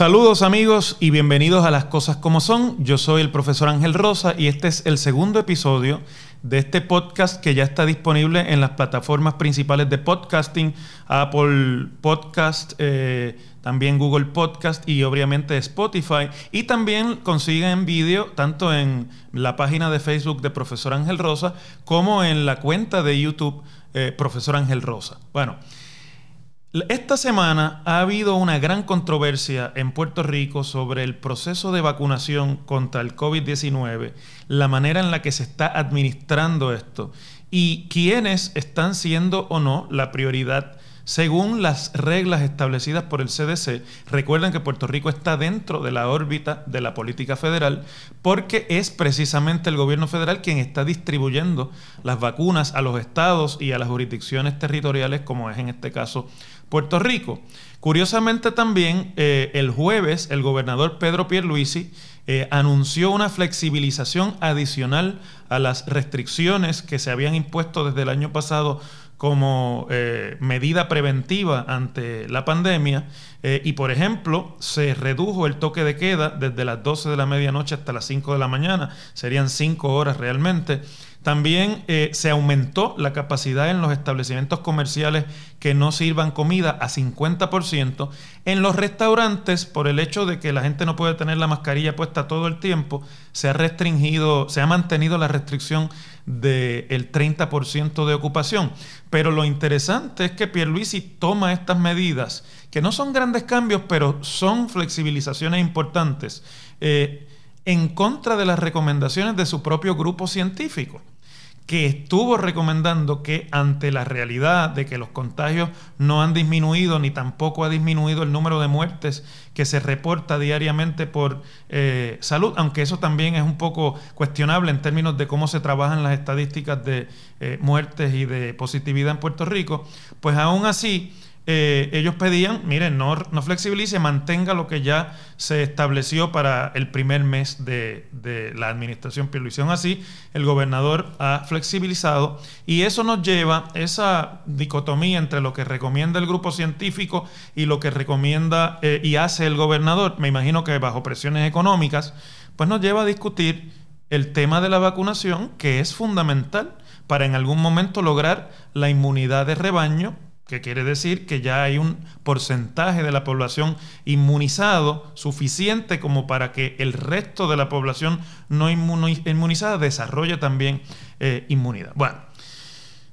Saludos amigos y bienvenidos a Las Cosas como Son. Yo soy el profesor Ángel Rosa y este es el segundo episodio de este podcast que ya está disponible en las plataformas principales de podcasting, Apple Podcast, eh, también Google Podcast y obviamente Spotify. Y también consiguen vídeo tanto en la página de Facebook de Profesor Ángel Rosa como en la cuenta de YouTube eh, Profesor Ángel Rosa. Bueno. Esta semana ha habido una gran controversia en Puerto Rico sobre el proceso de vacunación contra el COVID-19, la manera en la que se está administrando esto y quiénes están siendo o no la prioridad según las reglas establecidas por el CDC. Recuerden que Puerto Rico está dentro de la órbita de la política federal porque es precisamente el gobierno federal quien está distribuyendo las vacunas a los estados y a las jurisdicciones territoriales, como es en este caso Puerto Rico. Curiosamente también, eh, el jueves el gobernador Pedro Pierluisi eh, anunció una flexibilización adicional a las restricciones que se habían impuesto desde el año pasado como eh, medida preventiva ante la pandemia. y por ejemplo, se redujo el toque de queda desde las 12 de la medianoche hasta las 5 de la mañana. Serían 5 horas realmente. También eh, se aumentó la capacidad en los establecimientos comerciales que no sirvan comida a 50%. En los restaurantes, por el hecho de que la gente no puede tener la mascarilla puesta todo el tiempo, se ha restringido, se ha mantenido la restricción del 30% de ocupación. Pero lo interesante es que Pierluisi toma estas medidas, que no son grandes cambios, pero son flexibilizaciones importantes. Eh, en contra de las recomendaciones de su propio grupo científico, que estuvo recomendando que ante la realidad de que los contagios no han disminuido ni tampoco ha disminuido el número de muertes que se reporta diariamente por eh, salud, aunque eso también es un poco cuestionable en términos de cómo se trabajan las estadísticas de eh, muertes y de positividad en Puerto Rico, pues aún así eh, ellos pedían, miren, no, no, flexibilice, mantenga lo que ya se estableció para el primer mes de, la administración hicieron Así, el gobernador ha flexibilizado y eso nos lleva, esa dicotomía entre lo que recomienda el grupo científico y lo que recomienda eh, y hace el gobernador, me imagino que bajo presiones económicas, pues nos lleva a discutir el tema de la vacunación, que es fundamental para en algún momento lograr la inmunidad de rebaño que quiere decir que ya hay un porcentaje de la población inmunizado suficiente como para que el resto de la población no inmunizada desarrolle también eh, inmunidad. Bueno,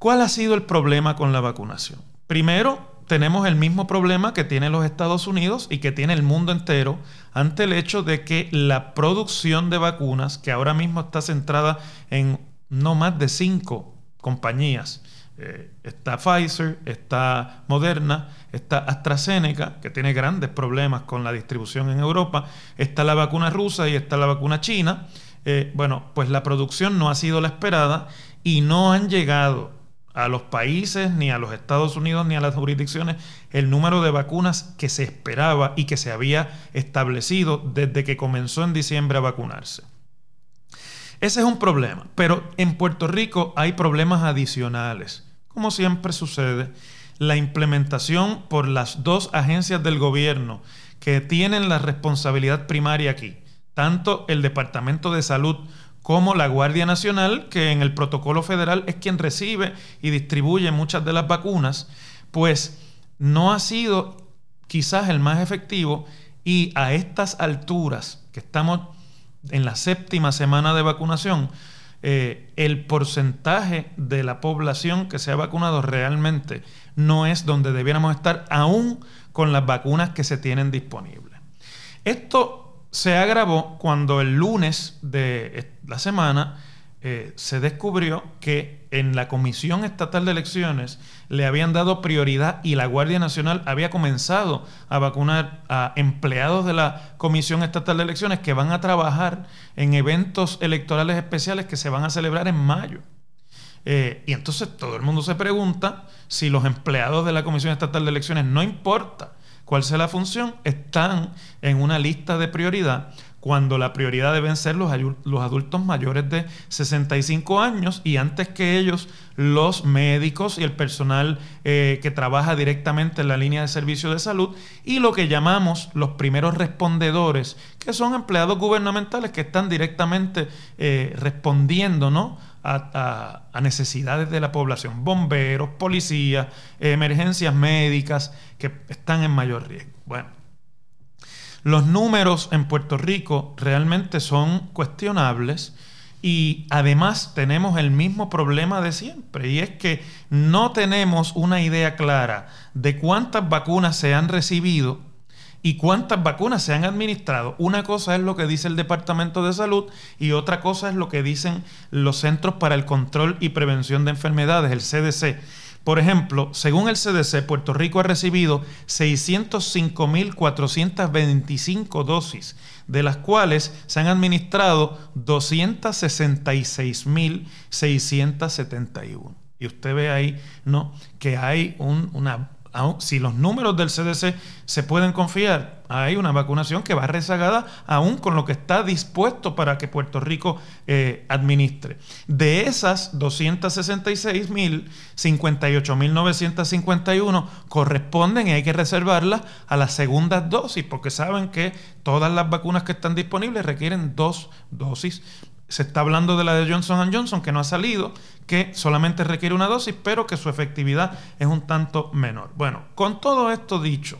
¿cuál ha sido el problema con la vacunación? Primero, tenemos el mismo problema que tienen los Estados Unidos y que tiene el mundo entero ante el hecho de que la producción de vacunas, que ahora mismo está centrada en no más de cinco compañías, eh, está Pfizer, está Moderna, está AstraZeneca, que tiene grandes problemas con la distribución en Europa, está la vacuna rusa y está la vacuna china. Eh, bueno, pues la producción no ha sido la esperada y no han llegado a los países, ni a los Estados Unidos, ni a las jurisdicciones, el número de vacunas que se esperaba y que se había establecido desde que comenzó en diciembre a vacunarse. Ese es un problema, pero en Puerto Rico hay problemas adicionales como siempre sucede, la implementación por las dos agencias del gobierno que tienen la responsabilidad primaria aquí, tanto el Departamento de Salud como la Guardia Nacional, que en el protocolo federal es quien recibe y distribuye muchas de las vacunas, pues no ha sido quizás el más efectivo y a estas alturas, que estamos en la séptima semana de vacunación, eh, el porcentaje de la población que se ha vacunado realmente no es donde debiéramos estar, aún con las vacunas que se tienen disponibles. Esto se agravó cuando el lunes de la semana eh, se descubrió que en la Comisión Estatal de Elecciones le habían dado prioridad y la Guardia Nacional había comenzado a vacunar a empleados de la Comisión Estatal de Elecciones que van a trabajar en eventos electorales especiales que se van a celebrar en mayo. Eh, y entonces todo el mundo se pregunta si los empleados de la Comisión Estatal de Elecciones, no importa cuál sea la función, están en una lista de prioridad cuando la prioridad deben ser los, adultos mayores de 65 años y antes que ellos los médicos y el personal eh, que trabaja directamente en la línea de servicio de salud y lo que llamamos los primeros respondedores, que son empleados gubernamentales que están directamente eh, respondiendo ¿no? a, a, necesidades de la población, bomberos, policías, emergencias médicas que están en mayor riesgo. Bueno. Los números en Puerto Rico realmente son cuestionables y además tenemos el mismo problema de siempre y es que no tenemos una idea clara de cuántas vacunas se han recibido y cuántas vacunas se han administrado. Una cosa es lo que dice el Departamento de Salud y otra cosa es lo que dicen los Centros para el Control y Prevención de Enfermedades, el CDC. Por ejemplo, según el CDC, Puerto Rico ha recibido 605.425 dosis, de las cuales se han administrado 266.671. Y usted ve ahí, ¿no? Que hay una si los números del CDC se pueden confiar, hay una vacunación que va rezagada aún con lo que está dispuesto para que Puerto Rico eh, administre. De esas 266.000, 58.951 corresponden y hay que reservarlas a las segundas dosis, porque saben que todas las vacunas que están disponibles requieren dos dosis se está hablando de la de Johnson Johnson, que no ha salido, que solamente requiere una dosis, pero que su efectividad es un tanto menor. Bueno, con todo esto dicho,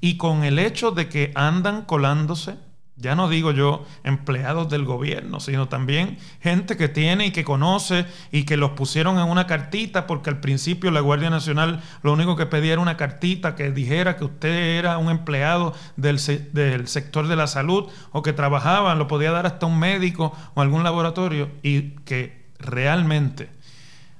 y con el hecho de que andan colándose ya no digo yo empleados del gobierno, sino también gente que tiene y que conoce y que los pusieron en una cartita porque al principio la Guardia Nacional lo único que pedía era una cartita que dijera que usted era un empleado del, del sector de la salud o que trabajaba, lo podía dar hasta un médico o algún laboratorio y que realmente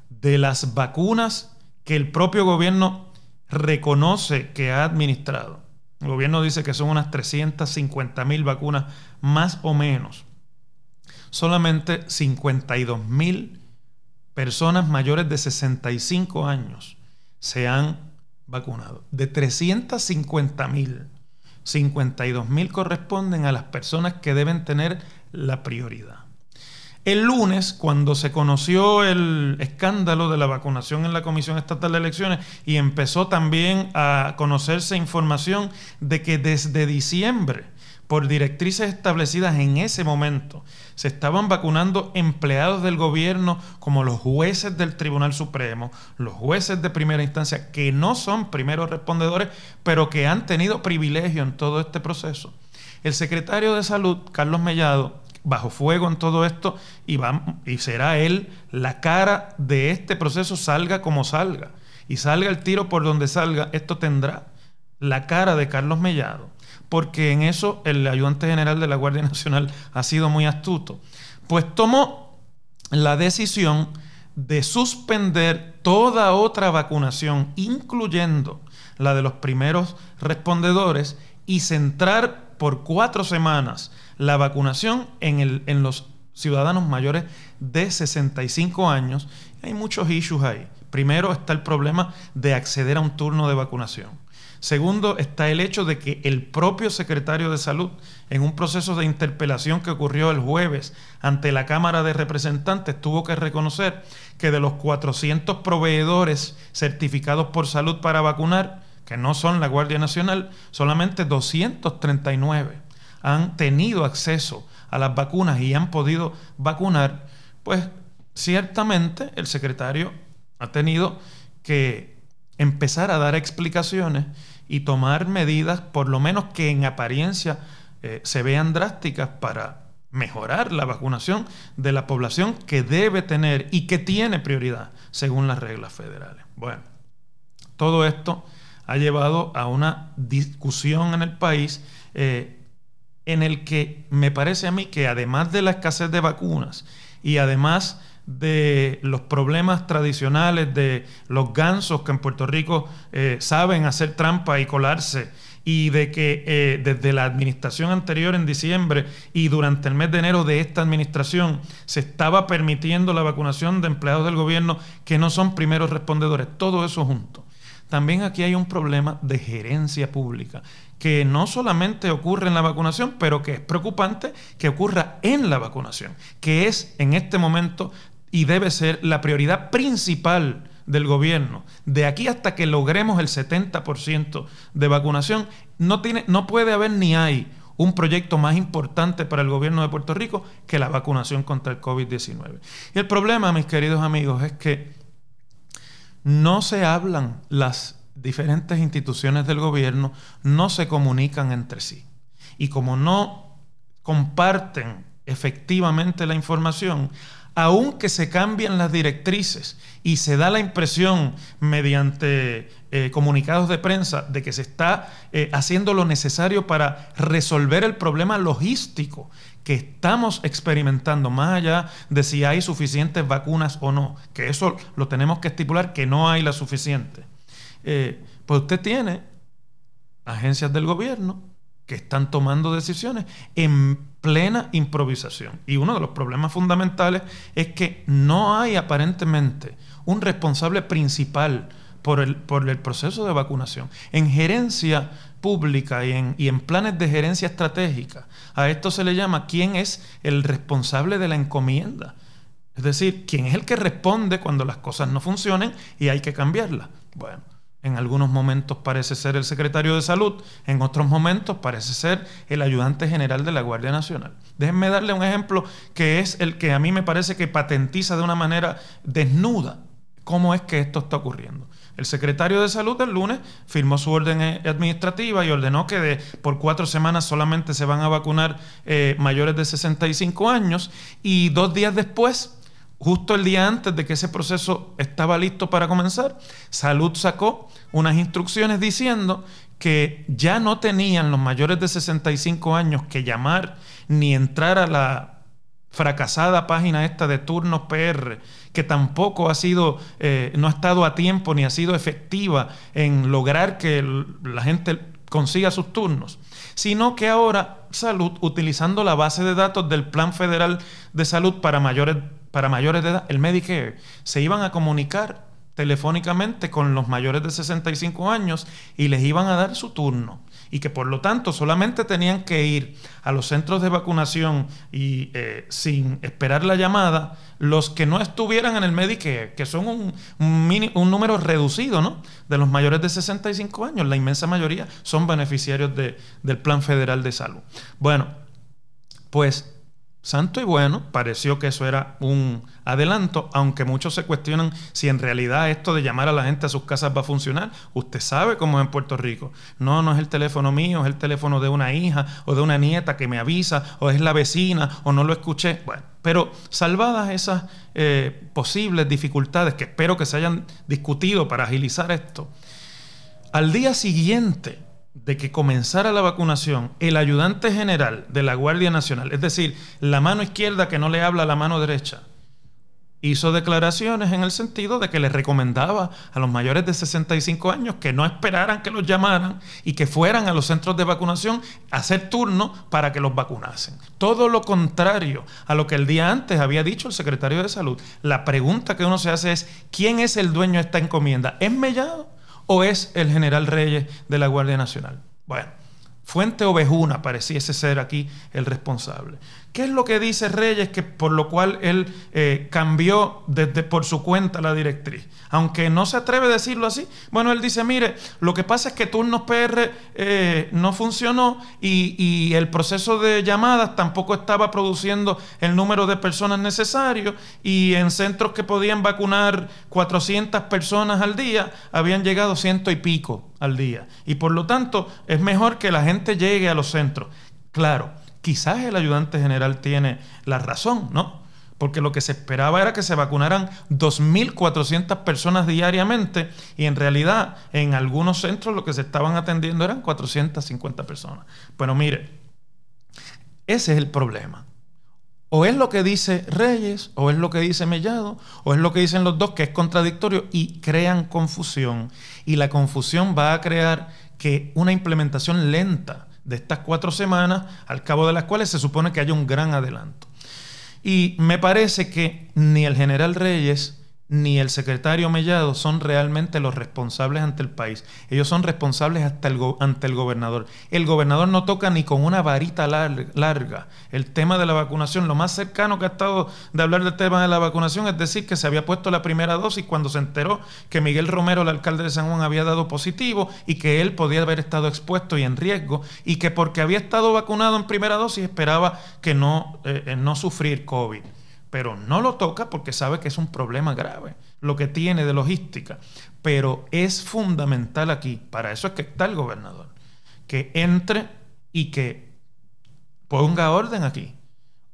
de las vacunas que el propio gobierno reconoce que ha administrado, el gobierno dice que son unas 350 mil vacunas más o menos. Solamente 52 mil personas mayores de 65 años se han vacunado. De 350 mil, 52 mil corresponden a las personas que deben tener la prioridad. El lunes, cuando se conoció el escándalo de la vacunación en la Comisión Estatal de Elecciones y empezó también a conocerse información de que desde diciembre, por directrices establecidas en ese momento, se estaban vacunando empleados del gobierno como los jueces del Tribunal Supremo, los jueces de primera instancia, que no son primeros respondedores, pero que han tenido privilegio en todo este proceso. El secretario de Salud, Carlos Mellado, bajo fuego en todo esto y, y será él la cara de este proceso, salga como salga. Y salga el tiro por donde salga, esto tendrá la cara de Carlos Mellado. Porque en eso el ayudante general de la Guardia Nacional ha sido muy astuto. Pues tomó la decisión de suspender toda otra vacunación, incluyendo la de los primeros respondedores, y centrar por cuatro semanas la vacunación en, el, en los ciudadanos mayores de 65 años. Hay muchos issues ahí. Primero está el problema de acceder a un turno de vacunación. Segundo, está el hecho de que el propio secretario de Salud, en un proceso de interpelación que ocurrió el jueves ante la Cámara de Representantes, tuvo que reconocer que de los 400 proveedores certificados por salud para vacunar, que no son la Guardia Nacional, solamente 239 han tenido acceso a las vacunas y han podido vacunar, pues ciertamente el secretario ha tenido que empezar a dar explicaciones y tomar medidas, por lo menos que en apariencia eh, se vean drásticas para mejorar la vacunación de la población que debe tener y que tiene prioridad según las reglas federales. Bueno, todo esto ha llevado a una discusión en el país eh, en el que me parece a mí que además de la escasez de vacunas y además de los problemas tradicionales de los gansos que en Puerto Rico eh, saben hacer trampa y colarse y de que eh, desde la administración anterior en diciembre y durante el mes de enero de esta administración se estaba permitiendo la vacunación de empleados del gobierno que no son primeros respondedores. Todo eso junto también aquí hay un problema de gerencia pública, que no solamente ocurre en la vacunación, pero que es preocupante que ocurra en la vacunación, que es en este momento y debe ser la prioridad principal del gobierno. De aquí hasta que logremos el 70% de vacunación, no, tiene, no puede haber ni hay un proyecto más importante para el gobierno de Puerto Rico que la vacunación contra el COVID-19. Y el problema, mis queridos amigos, es que no se hablan las diferentes instituciones del gobierno, no se comunican entre sí. Y como no comparten efectivamente la información, aunque se cambian las directrices y se da la impresión mediante eh, comunicados de prensa de que se está eh, haciendo lo necesario para resolver el problema logístico que estamos experimentando, más allá de si hay suficientes vacunas o no, que eso lo tenemos que estipular, que no hay la suficiente. Eh, pues usted tiene agencias del gobierno que están tomando decisiones en plena improvisación. Y uno de los problemas fundamentales es que no hay aparentemente un responsable principal por el, por el proceso de vacunación. En gerencia pública y en, y en planes de gerencia estratégica, a esto se le llama quién es el responsable de la encomienda. Es decir, quién es el que responde cuando las cosas no funcionen y hay que cambiarlas. Bueno, en algunos momentos parece ser el secretario de salud, en otros momentos parece ser el ayudante general de la Guardia Nacional. Déjenme darle un ejemplo que es el que a mí me parece que patentiza de una manera desnuda cómo es que esto está ocurriendo. El secretario de salud el lunes firmó su orden administrativa y ordenó que de, por cuatro semanas solamente se van a vacunar eh, mayores de 65 años y dos días después justo el día antes de que ese proceso estaba listo para comenzar, Salud sacó unas instrucciones diciendo que ya no tenían los mayores de 65 años que llamar ni entrar a la fracasada página esta de turnos PR, que tampoco ha sido, eh, no ha estado a tiempo ni ha sido efectiva en lograr que la gente consiga sus turnos, sino que ahora Salud, utilizando la base de datos del Plan Federal de Salud para mayores para mayores de edad, el Medicare, se iban a comunicar telefónicamente con los mayores de 65 años y les iban a dar su turno. Y que por lo tanto solamente tenían que ir a los centros de vacunación y eh, sin esperar la llamada los que no estuvieran en el Medicare, que son un, un, número reducido ¿no? de los mayores de 65 años. La inmensa mayoría son beneficiarios de, del Plan Federal de Salud. Bueno, pues santo y bueno, pareció que eso era un adelanto, aunque muchos se cuestionan si en realidad esto de llamar a la gente a sus casas va a funcionar. Usted sabe cómo es en Puerto Rico. No, no es el teléfono mío, es el teléfono de una hija o de una nieta que me avisa, o es la vecina, o no lo escuché. Bueno, pero salvadas esas eh, posibles dificultades que espero que se hayan discutido para agilizar esto, al día siguiente de que comenzara la vacunación, el ayudante general de la Guardia Nacional, es decir, la mano izquierda que no le habla a la mano derecha, hizo declaraciones en el sentido de que le recomendaba a los mayores de 65 años que no esperaran que los llamaran y que fueran a los centros de vacunación a hacer turno para que los vacunasen. Todo lo contrario a lo que el día antes había dicho el secretario de Salud. La pregunta que uno se hace es, ¿quién es el dueño de esta encomienda? ¿Es Mellado? O es el general Reyes de la Guardia Nacional? Bueno, Fuente Ovejuna pareciese ser aquí el responsable. ¿Qué es lo que dice Reyes que por lo cual él eh, cambió desde por su cuenta la directriz? Aunque no se atreve a decirlo así. Bueno, él dice, mire, lo que pasa es que Turnos PR eh, no funcionó y, y, el proceso de llamadas tampoco estaba produciendo el número de personas necesarios y en centros que podían vacunar 400 personas al día, habían llegado ciento y pico al día. Y por lo tanto, es mejor que la gente llegue a los centros. Claro, quizás el ayudante general tiene la razón, ¿no? Porque lo que se esperaba era que se vacunaran 2.400 personas diariamente y en realidad en algunos centros lo que se estaban atendiendo eran 450 personas. Bueno, mire, ese es el problema. O es lo que dice Reyes, o es lo que dice Mellado, o es lo que dicen los dos, que es contradictorio y crean confusión. Y la confusión va a crear que una implementación lenta de estas cuatro semanas, al cabo de las cuales se supone que haya un gran adelanto. Y me parece que ni el general Reyes ni el secretario Mellado son realmente los responsables ante el país. Ellos son responsables hasta ante el gobernador. El gobernador no toca ni con una varita larga, el tema de la vacunación. Lo más cercano que ha estado de hablar del tema de la vacunación es decir que se había puesto la primera dosis cuando se enteró que Miguel Romero, el alcalde de San Juan, había dado positivo y que él podía haber estado expuesto y en riesgo y que porque había estado vacunado en primera dosis esperaba que no, eh, no sufrir COVID pero no lo toca porque sabe que es un problema grave, lo que tiene de logística. Pero es fundamental aquí, para eso es que está el gobernador, que entre y que ponga orden aquí.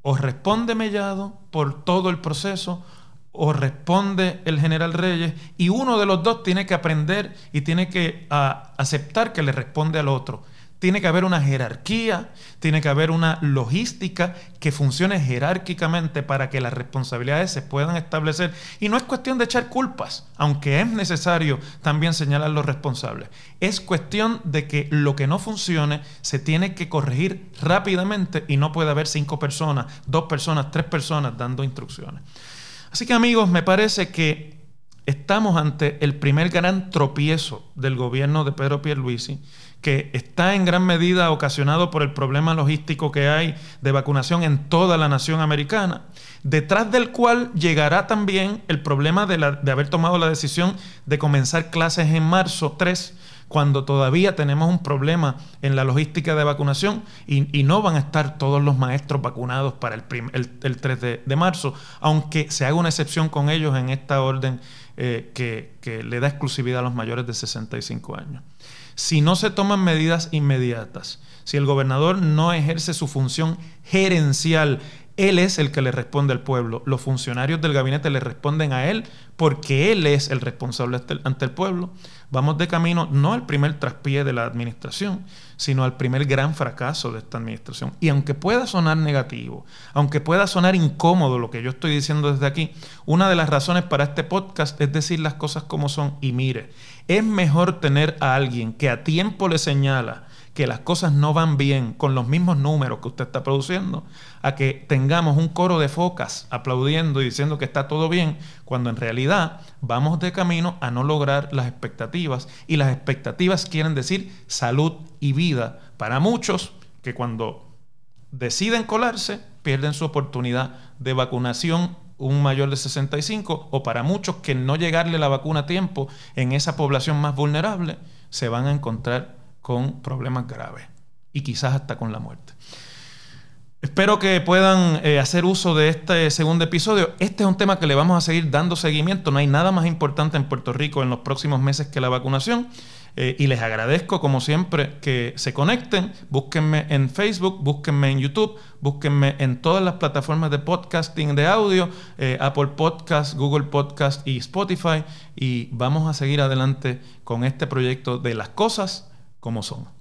O responde Mellado por todo el proceso, o responde el general Reyes, y uno de los dos tiene que aprender y tiene que ah, aceptar que le responde al otro. Tiene que haber una jerarquía, tiene que haber una logística que funcione jerárquicamente para que las responsabilidades se puedan establecer. Y no es cuestión de echar culpas, aunque es necesario también señalar los responsables. Es cuestión de que lo que no funcione se tiene que corregir rápidamente y no puede haber cinco personas, dos personas, tres personas dando instrucciones. Así que amigos, me parece que estamos ante el primer gran tropiezo del gobierno de Pedro Pierluisi que está en gran medida ocasionado por el problema logístico que hay de vacunación en toda la nación americana, detrás del cual llegará también el problema de, haber tomado la decisión de comenzar clases en marzo 3, cuando todavía tenemos un problema en la logística de vacunación y, no van a estar todos los maestros vacunados para el, el, 3 de, marzo, aunque se haga una excepción con ellos en esta orden eh, que, que le da exclusividad a los mayores de 65 años. Si no se toman medidas inmediatas, si el gobernador no ejerce su función gerencial, él es el que le responde al pueblo. Los funcionarios del gabinete le responden a él porque él es el responsable ante el pueblo. Vamos de camino no al primer traspié de la administración, sino al primer gran fracaso de esta administración. Y aunque pueda sonar negativo, aunque pueda sonar incómodo lo que yo estoy diciendo desde aquí, una de las razones para este podcast es decir las cosas como son. Y mire, es mejor tener a alguien que a tiempo le señala que las cosas no van bien con los mismos números que usted está produciendo, a que tengamos un coro de focas aplaudiendo y diciendo que está todo bien, cuando en realidad vamos de camino a no lograr las expectativas. Y las expectativas quieren decir salud y vida para muchos que cuando deciden colarse pierden su oportunidad de vacunación un mayor de 65 o para muchos que no llegarle la vacuna a tiempo en esa población más vulnerable, se van a encontrar con problemas graves y quizás hasta con la muerte. Espero que puedan eh, hacer uso de este segundo episodio. Este es un tema que le vamos a seguir dando seguimiento. No hay nada más importante en Puerto Rico en los próximos meses que la vacunación. Eh, y les agradezco, como siempre, que se conecten. Búsquenme en Facebook, búsquenme en YouTube, búsquenme en todas las plataformas de podcasting de audio, eh, Apple Podcast, Google Podcast y Spotify. Y vamos a seguir adelante con este proyecto de las cosas como son.